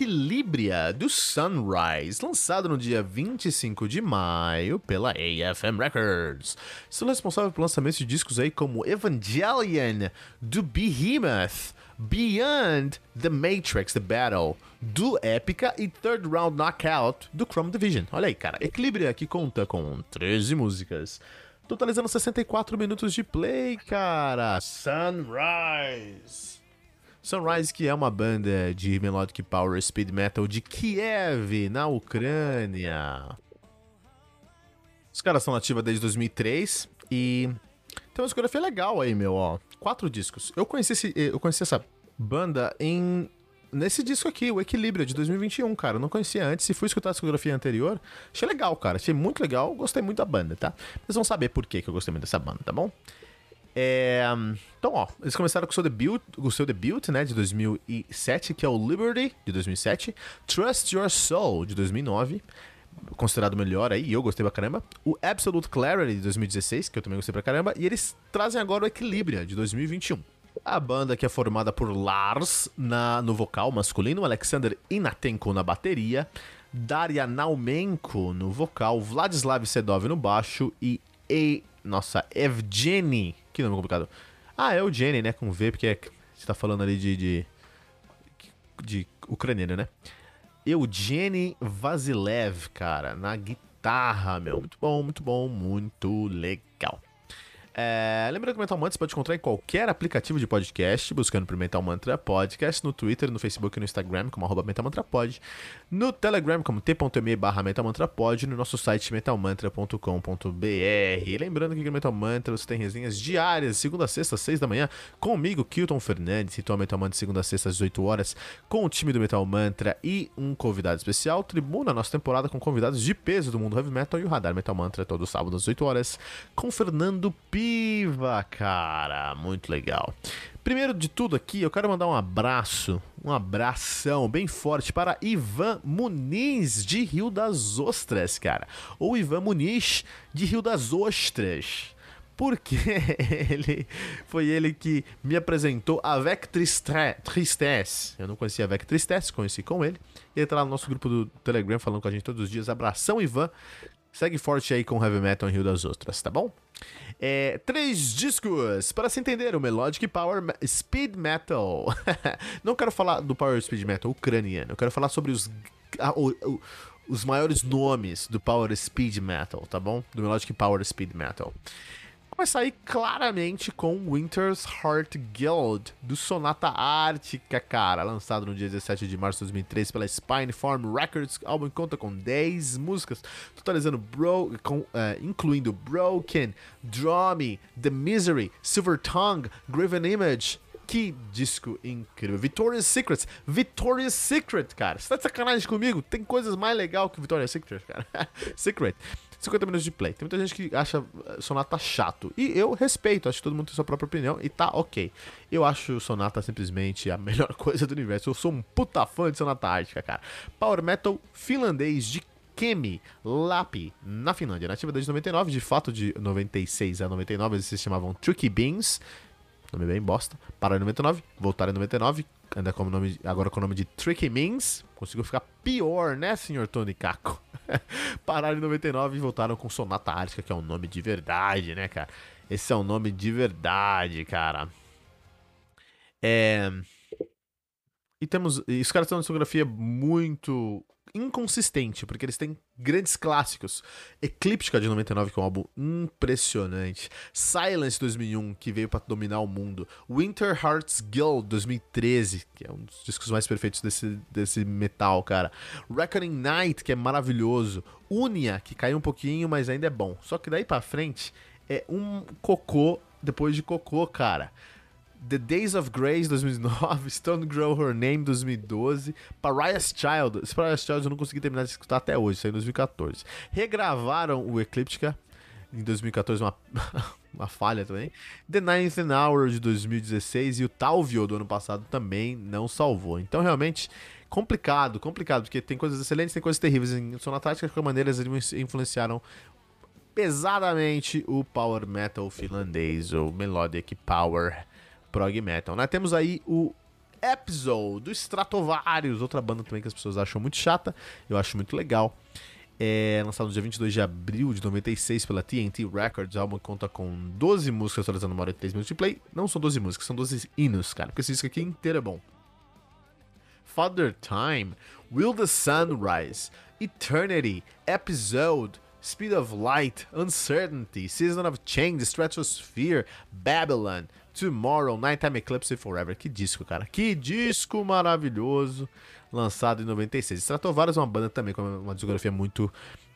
Equilibria do Sunrise, lançado no dia 25 de maio pela AFM Records. São responsável por lançamentos de discos aí como Evangelion, do Behemoth, Beyond the Matrix, The Battle, do Epica e Third Round Knockout, do Chrome Division. Olha aí, cara. Equilibria que conta com 13 músicas. Totalizando 64 minutos de play, cara. Sunrise. Sunrise, que é uma banda de melodic power speed metal de Kiev, na Ucrânia. Os caras são nativos desde 2003 e tem uma discografia legal aí, meu, ó. Quatro discos. Eu conheci, esse, eu conheci essa banda em nesse disco aqui, o Equilíbrio, de 2021, cara. Eu não conhecia antes e fui escutar a discografia anterior. Achei legal, cara. Achei muito legal. Gostei muito da banda, tá? Vocês vão saber por que eu gostei muito dessa banda, tá bom? É, então, ó, eles começaram com o seu debut, o seu debut, né, de 2007, que é o Liberty, de 2007, Trust Your Soul, de 2009, considerado melhor aí, e eu gostei pra caramba, o Absolute Clarity, de 2016, que eu também gostei pra caramba, e eles trazem agora o Equilibria, de 2021. A banda que é formada por Lars na, no vocal masculino, Alexander Inatenko na bateria, Daria Naumenko no vocal, Vladislav Sedov no baixo e e nossa, Evgeny. Que nome complicado. Ah, é o Jenny, né? Com V, porque é, você tá falando ali de. de, de ucraniano, né? Eugene Vasilev, cara, na guitarra, meu. Muito bom, muito bom, muito legal. É, lembrando que o Mental Mantra você pode encontrar em qualquer aplicativo de podcast, buscando por Mental Mantra Podcast, no Twitter, no Facebook e no Instagram, como arroba Mental Mantra Pod, no Telegram, como t.me barra Mental no nosso site metalmantra.com.br. Lembrando que no Metal Mantra você tem resenhas diárias, segunda a sexta, às seis da manhã, comigo, Kilton Fernandes, e Metal Mantra segunda a sexta, às 18 horas, com o time do Metal Mantra e um convidado especial, Tribuna, nossa temporada com convidados de peso do mundo heavy metal e o Radar Metal Mantra, todo sábado às 8 horas, com Fernando P Piva, cara. Muito legal. Primeiro de tudo aqui, eu quero mandar um abraço, um abração bem forte para Ivan Muniz, de Rio das Ostras, cara. Ou Ivan Muniz, de Rio das Ostras porque ele foi ele que me apresentou a Vec Tristesse. Eu não conhecia a Vec Tristesse, conheci com ele. Ele tá lá no nosso grupo do Telegram falando com a gente todos os dias. Abração, Ivan. Segue forte aí com Heavy Metal em Rio das Ostras, tá bom? É, três discos para se entender o Melodic Power Speed Metal. Não quero falar do Power Speed Metal ucraniano, eu quero falar sobre os, o, o, os maiores nomes do Power Speed Metal, tá bom? Do Melodic Power Speed Metal vai sair claramente com Winter's Heart Guild, do Sonata Ártica, cara, lançado no dia 17 de março de 2003 pela Spinefarm Records. O álbum conta com 10 músicas, totalizando bro, com, uh, incluindo Broken, Draw Me, The Misery, Silver Tongue, Graven Image, que disco incrível. Victoria's Secret. Victoria's Secret, cara. Você tá de sacanagem comigo? Tem coisas mais legais que Victoria's Secret, cara. Secret. 50 minutos de play. Tem muita gente que acha eh, Sonata chato. E eu respeito, acho que todo mundo tem sua própria opinião e tá ok. Eu acho Sonata simplesmente a melhor coisa do universo. Eu sou um puta fã de Sonata Ártica, cara. Power Metal finlandês de Kemi Lapi, na Finlândia, nativa desde 99, de fato de 96 a 99 eles se chamavam Tricky Beans, nome bem bosta, pararam em 99, voltaram em 99, ainda com o nome, agora com o nome de Tricky Means, conseguiu ficar pior, né, senhor Tony Kako? Pararam em 99 e voltaram com Sonata Ártica, que é um nome de verdade, né, cara? Esse é um nome de verdade, cara. É. E temos. E os caras têm uma discografia muito inconsistente, porque eles têm grandes clássicos. Eclíptica de 99, que é um álbum impressionante. Silence 2001, que veio para dominar o mundo. Winter Hearts Guild 2013, que é um dos discos mais perfeitos desse, desse metal, cara. Reckoning Night, que é maravilhoso. Unia, que caiu um pouquinho, mas ainda é bom. Só que daí para frente é um cocô depois de cocô, cara. The Days of Grace 2009, Stone Grow Her Name 2012, Pariah's Child. Esse Pariah's Child eu não consegui terminar de escutar até hoje, saiu em 2014. Regravaram o Ecliptica em 2014, uma, uma falha também. The Ninth Hour de 2016 e o Talvio do ano passado também não salvou. Então realmente complicado, complicado, porque tem coisas excelentes, tem coisas terríveis em Sonata de qualquer maneira eles influenciaram pesadamente o power metal finlandês, ou melodic power prog metal. Né? Temos aí o Episode do Stratovarius, outra banda também que as pessoas acham muito chata, eu acho muito legal. É lançado no dia 22 de abril de 96 pela TNT Records. O álbum conta com 12 músicas, atualizando uma hora e 3 minutos de play. Não são 12 músicas, são 12 hinos, cara, porque esse disco aqui inteiro é bom. Father Time, Will the Sun Rise, Eternity, Episode, Speed of Light, Uncertainty, Season of Change, Stratosphere, Babylon, Tomorrow, Nighttime Eclipse Forever. Que disco, cara. Que disco maravilhoso. Lançado em 96. Stratovarius é uma banda também com uma discografia muito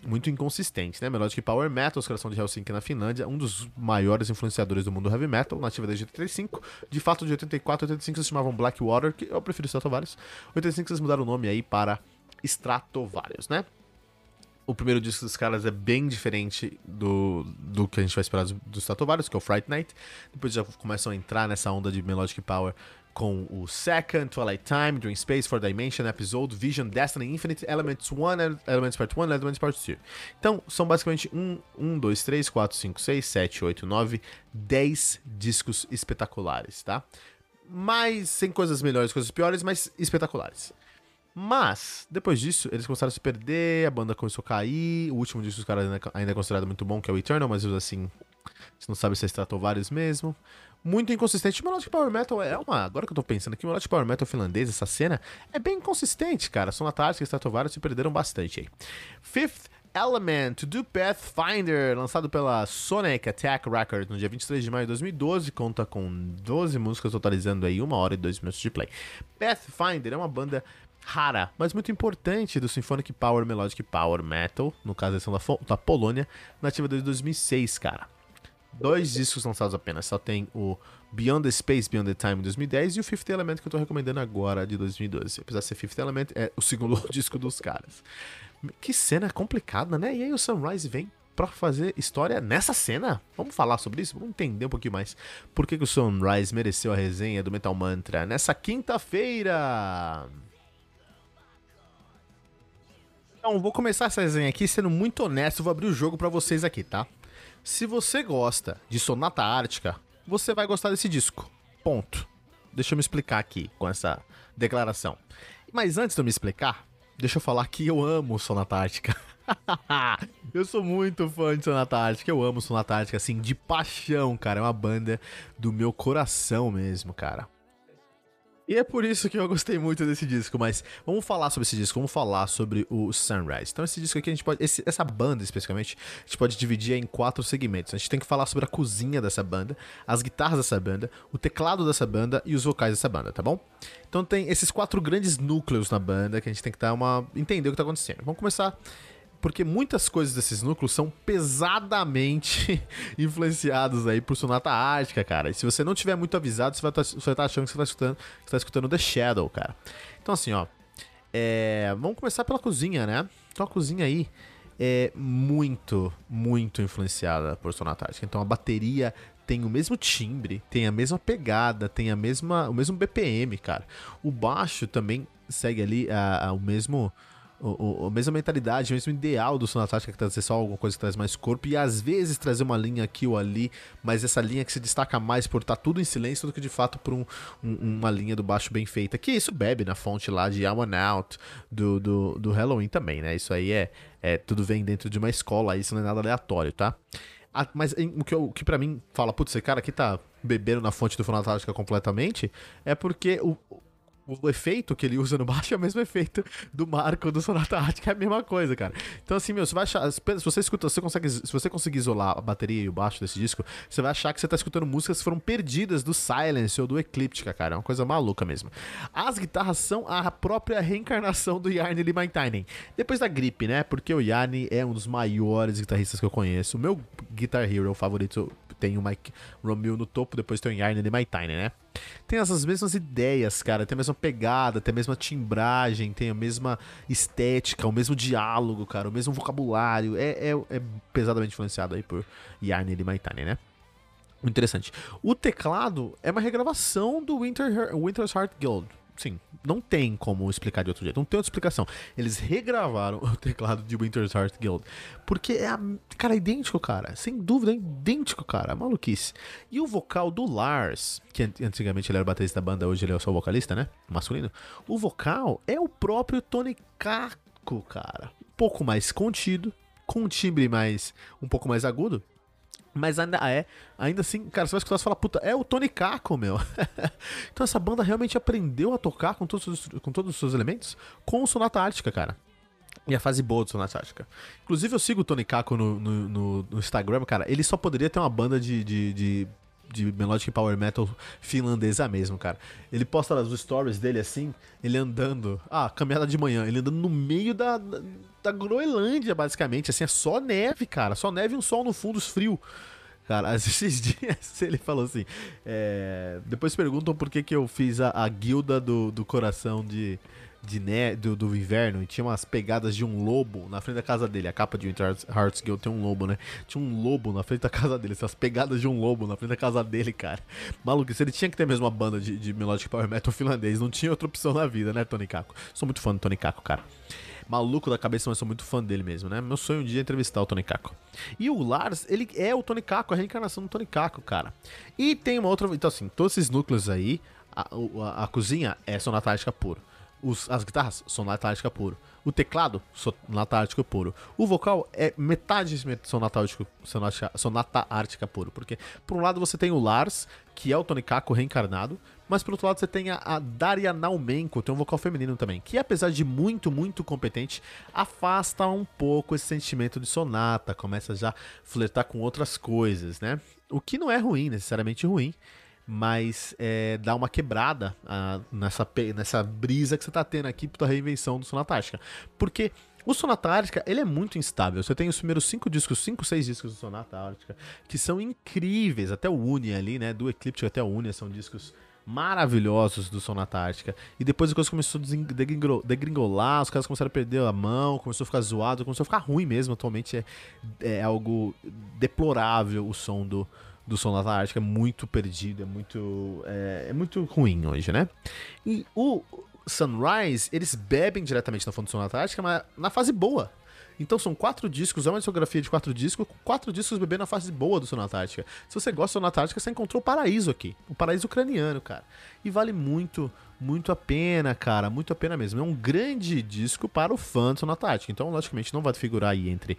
muito inconsistente, né? Melodic Power Metal, os caras de Helsinki na Finlândia, um dos maiores influenciadores do mundo heavy metal, nativa desde 85. De fato, de 84 a 85 eles chamavam Blackwater, que eu prefiro Stratovarius. 85 eles mudaram o nome aí para Stratovarius, né? O primeiro disco dos caras é bem diferente do, do que a gente vai esperar dos, dos Stratovarius, que é o Fright Night. Depois já começam a entrar nessa onda de Melodic Power com o Second, Twilight Time, Dream Space, Four Dimension, Episode, Vision, Destiny, Infinite, Elements 1, Elements Part 1, Elements Part 2. Então, são basicamente 1, 1, 2, 3, 4, 5, 6, 7, 8, 9, 10 discos espetaculares, tá? Mas, sem coisas melhores, coisas piores, mas espetaculares. Mas, depois disso, eles começaram a se perder, a banda começou a cair. O último disco dos caras ainda é considerado muito bom, que é o Eternal, mas assim, você não sabe se é vários mesmo. Muito inconsistente. O Melodic Power Metal é uma. Agora que eu tô pensando aqui, o Melodic Power Metal finlandês, essa cena, é bem inconsistente, cara. Sonata Ártica e Stratovarius se perderam bastante aí. Fifth Element do Pathfinder, lançado pela Sonic Attack Records no dia 23 de maio de 2012, conta com 12 músicas, totalizando aí 1 hora e 2 minutos de play. Pathfinder é uma banda rara, mas muito importante do Symphonic Power Melodic Power Metal, no caso são da, da Polônia, nativa desde 2006, cara. Dois discos lançados apenas, só tem o Beyond the Space, Beyond the Time em 2010 e o Fifth Element que eu tô recomendando agora de 2012. Apesar de ser Fifth Element, é o segundo disco dos caras. Que cena complicada, né? E aí o Sunrise vem para fazer história nessa cena. Vamos falar sobre isso? Vamos entender um pouquinho mais por que, que o Sunrise mereceu a resenha do Metal Mantra nessa quinta-feira. Então, vou começar essa resenha aqui sendo muito honesto, vou abrir o jogo para vocês aqui, tá? Se você gosta de Sonata Ártica, você vai gostar desse disco. Ponto. Deixa eu me explicar aqui com essa declaração. Mas antes de eu me explicar, deixa eu falar que eu amo Sonata Ártica. eu sou muito fã de Sonata Ártica, eu amo Sonata Ártica, assim, de paixão, cara. É uma banda do meu coração mesmo, cara. E é por isso que eu gostei muito desse disco, mas vamos falar sobre esse disco, vamos falar sobre o Sunrise. Então esse disco aqui a gente pode, esse, essa banda especificamente, a gente pode dividir em quatro segmentos. A gente tem que falar sobre a cozinha dessa banda, as guitarras dessa banda, o teclado dessa banda e os vocais dessa banda, tá bom? Então tem esses quatro grandes núcleos na banda que a gente tem que dar uma entender o que tá acontecendo. Vamos começar porque muitas coisas desses núcleos são pesadamente influenciados aí por Sonata Ártica, cara. E se você não tiver muito avisado, você vai estar tá, tá achando que você está escutando, tá escutando The Shadow, cara. Então assim, ó, é, vamos começar pela cozinha, né? Então a cozinha aí é muito, muito influenciada por Sonata Ártica. Então a bateria tem o mesmo timbre, tem a mesma pegada, tem a mesma, o mesmo BPM, cara. O baixo também segue ali a, a, o mesmo o, a mesma mentalidade, o mesmo ideal do Sonata que trazer só alguma coisa que traz mais corpo, e às vezes trazer uma linha aqui ou ali, mas essa linha que se destaca mais por estar tá tudo em silêncio do que de fato por um, um, uma linha do baixo bem feita. Que isso bebe na fonte lá de I One Out, do, do, do Halloween também, né? Isso aí é, é tudo vem dentro de uma escola, isso não é nada aleatório, tá? Mas o que, que para mim fala, putz, esse cara aqui tá bebendo na fonte do Tática completamente, é porque o, o efeito que ele usa no baixo é o mesmo efeito do Marco do Sonata Ártica, é a mesma coisa, cara. Então, assim, meu, você vai achar. Se você escuta, você consegue, se você conseguir isolar a bateria e o baixo desse disco, você vai achar que você tá escutando músicas que foram perdidas do Silence ou do Ecliptica, cara. É uma coisa maluca mesmo. As guitarras são a própria reencarnação do Yarny Limaintainen. Depois da gripe, né? Porque o Yarny é um dos maiores guitarristas que eu conheço. O meu Guitar Hero favorito tem o Mike Romeo no topo, depois tem o Yarn e Mike Tiny, né? Tem essas mesmas ideias, cara, tem a mesma pegada, tem a mesma timbragem, tem a mesma estética, o mesmo diálogo, cara, o mesmo vocabulário. É, é, é pesadamente influenciado aí por Yarn e Mike Tiny, né? Interessante. O teclado é uma regravação do Winter, Winter's Heart Guild sim, não tem como explicar de outro jeito. Não tem outra explicação. Eles regravaram o teclado de Winter's Heart Guild. Porque é, a, cara, é idêntico, cara. Sem dúvida, é idêntico, cara. Maluquice. E o vocal do Lars, que antigamente ele era baterista da banda, hoje ele é só vocalista, né? Masculino. O vocal é o próprio Tony Kako, cara. Um pouco mais contido, com um timbre mais. um pouco mais agudo. Mas ainda é, ainda assim, cara, você vai escutar e falar, puta, é o Tony Kako, meu. então essa banda realmente aprendeu a tocar com todos, os, com todos os seus elementos com o Sonata Ártica, cara. E a fase boa do Sonata Ártica. Inclusive, eu sigo o Tony Kako no, no, no, no Instagram, cara. Ele só poderia ter uma banda de, de, de de Melodic Power Metal finlandesa mesmo, cara. Ele posta os stories dele assim, ele andando. Ah, caminhada de manhã, ele andando no meio da, da, da Groenlândia, basicamente. Assim, é só neve, cara. Só neve e um sol no fundo frio. Cara, esses dias ele falou assim. É... Depois perguntam por que, que eu fiz a, a guilda do, do coração de de né, do, do inverno e tinha umas pegadas de um lobo na frente da casa dele. A capa de Winter Hearts Guild tem um lobo, né? Tinha um lobo na frente da casa dele, essas pegadas de um lobo na frente da casa dele, cara. Maluco, se ele tinha que ter mesmo uma banda de, de Melodic Power Metal finlandês, não tinha outra opção na vida, né, Tony Kako? Sou muito fã do Tony Kako, cara. Maluco da cabeça, mas sou muito fã dele mesmo, né? Meu sonho um dia é entrevistar o Tony Kako. E o Lars, ele é o Tony Kako, a reencarnação do Tony Kako, cara. E tem uma outra. Então, assim, todos esses núcleos aí, a, a, a cozinha é sonatática puro. Os, as guitarras, sonata ártica puro. O teclado, sonata ártica puro. O vocal é metade sonata ártica, sonata, sonata ártica puro. Porque, por um lado, você tem o Lars, que é o Tony Kako reencarnado, mas por outro lado você tem a, a Daria Naumenko, tem um vocal feminino também, que apesar de muito, muito competente, afasta um pouco esse sentimento de sonata, começa já a flertar com outras coisas, né? O que não é ruim, necessariamente ruim, mas é, dá uma quebrada ah, nessa, nessa brisa que você está tendo aqui para a reinvenção do Sonatártica. Porque o Sonata Ártica, ele é muito instável. Você tem os primeiros cinco discos, cinco, seis discos do Sonata Ártica, que são incríveis. Até o Uni ali, né? Do Eclipse até o Uni são discos maravilhosos do Sonata Ártica. E depois a coisa começou a degringolar, os caras começaram a perder a mão, começou a ficar zoado, começou a ficar ruim mesmo. Atualmente é, é algo deplorável o som do, do som Ártica é muito perdido, é muito, é, é, muito ruim hoje, né? E o Sunrise, eles bebem diretamente na fonte do som da Ártica, mas na fase boa. Então são quatro discos, é uma discografia de quatro discos, quatro discos bebendo na fase boa do Sonata Ártica. Se você gosta do Sonata Ártica, você encontrou o paraíso aqui. O paraíso ucraniano, cara. E vale muito, muito a pena, cara. Muito a pena mesmo. É um grande disco para o fã do Sonata Ártica. Então, logicamente, não vai figurar aí entre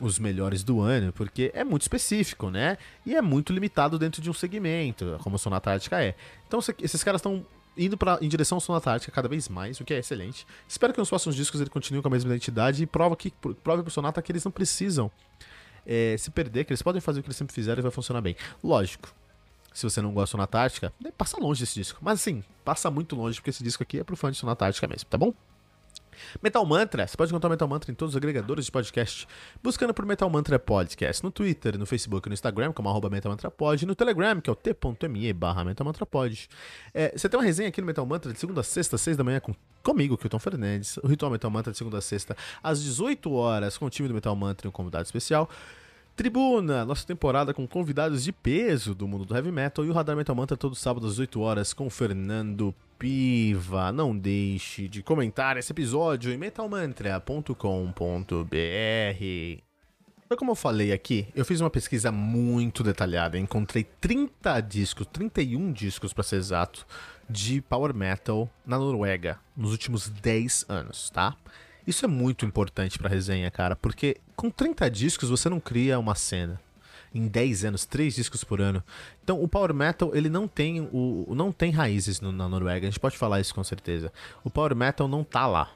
os melhores do ano, porque é muito específico, né? E é muito limitado dentro de um segmento, como a Sonata Ártica é. Então, esses caras estão indo pra, em direção ao som Antártica cada vez mais, o que é excelente. Espero que nos próximos discos ele continue com a mesma identidade e prova que, prove pro Sonata que eles não precisam é, se perder, que eles podem fazer o que eles sempre fizeram e vai funcionar bem. Lógico, se você não gosta de Sonata Ártica, passa longe desse disco. Mas assim, passa muito longe, porque esse disco aqui é pro fã de Sonata Ártica mesmo, tá bom? Metal Mantra, você pode encontrar Metal Mantra em todos os agregadores de podcast, buscando por Metal Mantra Podcast, no Twitter, no Facebook, no Instagram, como arroba Metal Mantra Pod, no Telegram, que é o t.me barra Metal Mantra Pod. É, você tem uma resenha aqui no Metal Mantra de segunda a sexta, seis da manhã, com, comigo, Kilton Fernandes, o Ritual Metal Mantra de segunda a sexta, às 18 horas, com o time do Metal Mantra e um convidado especial. Tribuna, nossa temporada com convidados de peso do mundo do heavy metal e o Radar Metal Mantra todo sábado às 8 horas com Fernando Piva. Não deixe de comentar esse episódio em metalmantra.com.br. Como eu falei aqui, eu fiz uma pesquisa muito detalhada. Encontrei 30 discos, 31 discos para ser exato, de power metal na Noruega nos últimos 10 anos, tá? Isso é muito importante pra resenha, cara, porque com 30 discos você não cria uma cena. Em 10 anos, 3 discos por ano. Então o Power Metal, ele não tem, o, não tem raízes no, na Noruega, a gente pode falar isso com certeza. O Power Metal não tá lá.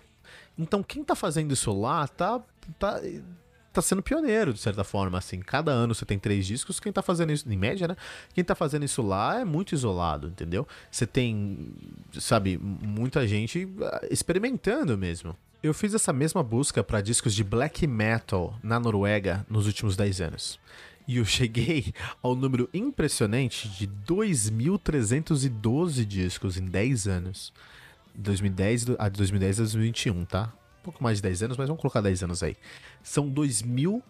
Então quem tá fazendo isso lá tá, tá, tá sendo pioneiro, de certa forma, assim. Cada ano você tem três discos, quem tá fazendo isso, em média, né? Quem tá fazendo isso lá é muito isolado, entendeu? Você tem, sabe, muita gente ah, experimentando mesmo. Eu fiz essa mesma busca para discos de black metal na Noruega nos últimos 10 anos. E eu cheguei ao número impressionante de 2.312 discos em 10 anos. 2010 a 2010 a 2021, tá? Um pouco mais de 10 anos, mas vamos colocar 10 anos aí. São 2.312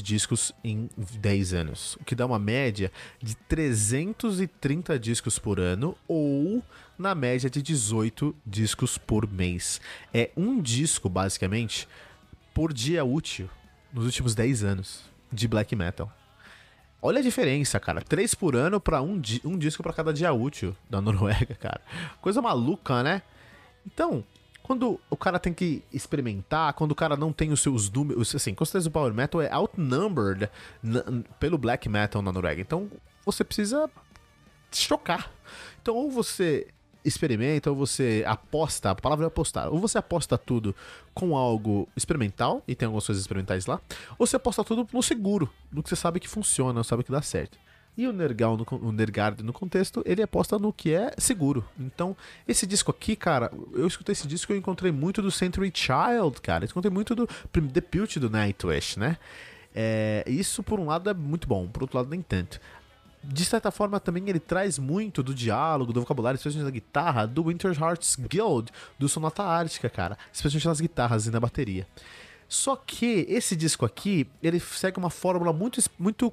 discos em 10 anos, o que dá uma média de 330 discos por ano ou na média de 18 discos por mês. É um disco, basicamente, por dia útil nos últimos 10 anos de black metal. Olha a diferença, cara. Três por ano para um, um disco para cada dia útil da Noruega, cara. Coisa maluca, né? Então, quando o cara tem que experimentar, quando o cara não tem os seus números, assim, com certeza o Power Metal é outnumbered pelo Black Metal na Noruega. Então, você precisa chocar. Então, ou você experimenta, ou você aposta, a palavra é apostar, ou você aposta tudo com algo experimental, e tem algumas coisas experimentais lá, ou você aposta tudo no seguro, no que você sabe que funciona, sabe que dá certo. E o Nergal, no, o Nergard, no contexto, ele aposta no que é seguro. Então, esse disco aqui, cara, eu escutei esse disco e eu encontrei muito do Century Child, cara. Eu encontrei muito do The Pute do Nightwish, né? É, isso, por um lado, é muito bom, por outro lado, nem tanto de certa forma também ele traz muito do diálogo, do vocabulário, especialmente da guitarra, do Winter Hearts Guild, do Sonata Ártica, cara, especialmente nas guitarras e na bateria. Só que esse disco aqui, ele segue uma fórmula muito, muito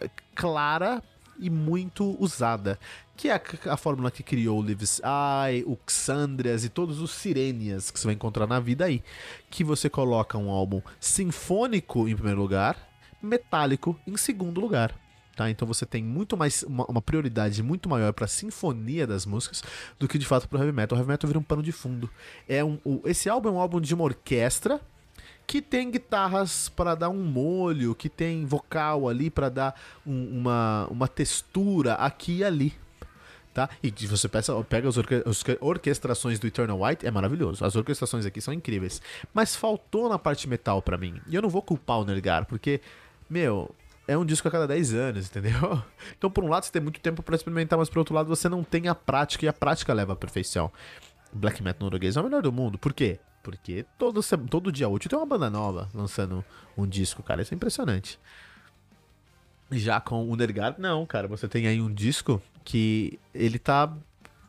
eh, clara e muito usada, que é a, a fórmula que criou o Lives Eye, o Xandrias e todos os Sirenias que você vai encontrar na vida aí, que você coloca um álbum sinfônico em primeiro lugar, metálico em segundo lugar. Tá? Então você tem muito mais uma, uma prioridade muito maior para a sinfonia das músicas do que de fato para o heavy metal. O heavy metal vira um pano de fundo. É um, o, esse álbum é um álbum de uma orquestra que tem guitarras para dar um molho, que tem vocal ali para dar um, uma, uma textura aqui e ali. Tá? E você pega, as, orque orquestrações do Eternal White, é maravilhoso. As orquestrações aqui são incríveis. Mas faltou na parte metal para mim. E eu não vou culpar o Nergar, porque, meu, é um disco a cada 10 anos, entendeu? Então, por um lado, você tem muito tempo para experimentar, mas por outro lado, você não tem a prática e a prática leva à perfeição. Black metal norueguês é o melhor do mundo. Por quê? Porque todo, todo dia útil tem uma banda nova lançando um disco, cara. Isso é impressionante. Já com o Nergard, não, cara. Você tem aí um disco que ele tá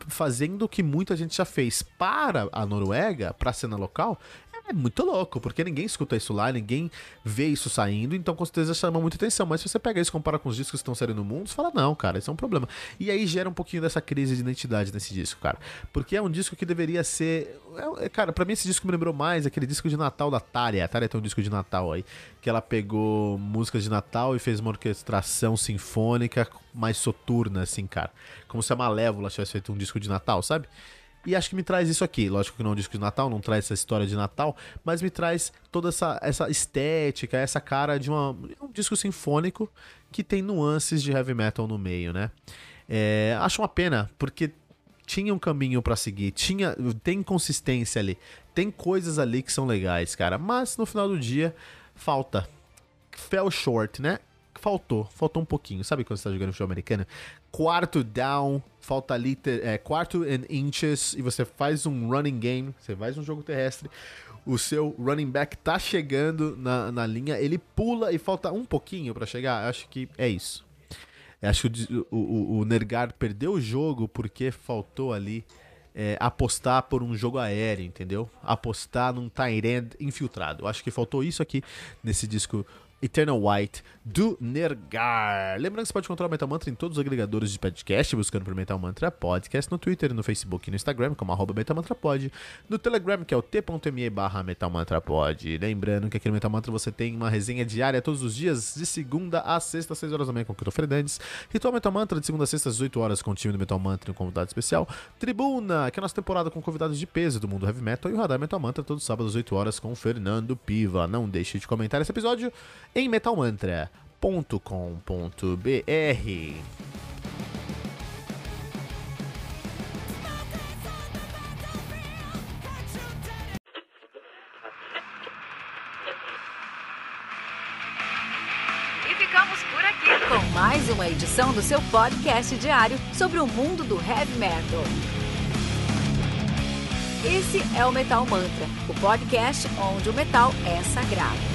fazendo o que muita gente já fez para a Noruega, para a cena local, é muito louco, porque ninguém escuta isso lá, ninguém vê isso saindo, então com certeza chama muita atenção. Mas se você pega isso e compara com os discos que estão saindo no mundo, você fala, não, cara, isso é um problema. E aí gera um pouquinho dessa crise de identidade nesse disco, cara. Porque é um disco que deveria ser. É, é cara, pra mim esse disco me lembrou mais aquele disco de Natal da Tária. A Tária tem um disco de Natal aí, que ela pegou músicas de Natal e fez uma orquestração sinfônica mais soturna, assim, cara. Como se a Malévola tivesse feito um disco de Natal, sabe? E acho que me traz isso aqui. Lógico que não é um disco de Natal, não traz essa história de Natal, mas me traz toda essa, essa estética, essa cara de uma, um disco sinfônico que tem nuances de heavy metal no meio, né? É, acho uma pena, porque tinha um caminho para seguir, tinha tem consistência ali, tem coisas ali que são legais, cara, mas no final do dia falta. Fell short, né? Faltou, faltou um pouquinho. Sabe quando você tá jogando futebol americano? Quarto down, falta ali, é, quarto and inches, e você faz um running game, você faz um jogo terrestre, o seu running back tá chegando na, na linha, ele pula e falta um pouquinho para chegar. Acho que é isso. Acho que o, o, o Nergar perdeu o jogo porque faltou ali é, apostar por um jogo aéreo, entendeu? Apostar num Tyrant infiltrado. Acho que faltou isso aqui nesse disco Eternal White do Nergar. Lembrando que você pode encontrar o Metal Mantra em todos os agregadores de podcast, buscando por Metal Mantra Podcast, no Twitter, no Facebook e no Instagram, como arroba Pod, no Telegram, que é o t.me barra. Lembrando que aqui no Metal Mantra você tem uma resenha diária todos os dias, de segunda a sexta, às 6 horas da manhã, com o Kito Fernandes. Ritual Metal Mantra, de segunda a sexta, às 8 horas, com o time do Metal Mantra e um convidado especial. Tribuna, que é a nossa temporada com convidados de peso do mundo heavy metal. E o Radar Metal Mantra, todos os sábados, às 8 horas, com o Fernando Piva. Não deixe de comentar esse episódio em metalmantra.com.br. E mais uma edição do seu podcast diário sobre o mundo do heavy metal. Esse é o Metal Mantra, o podcast onde o metal é sagrado.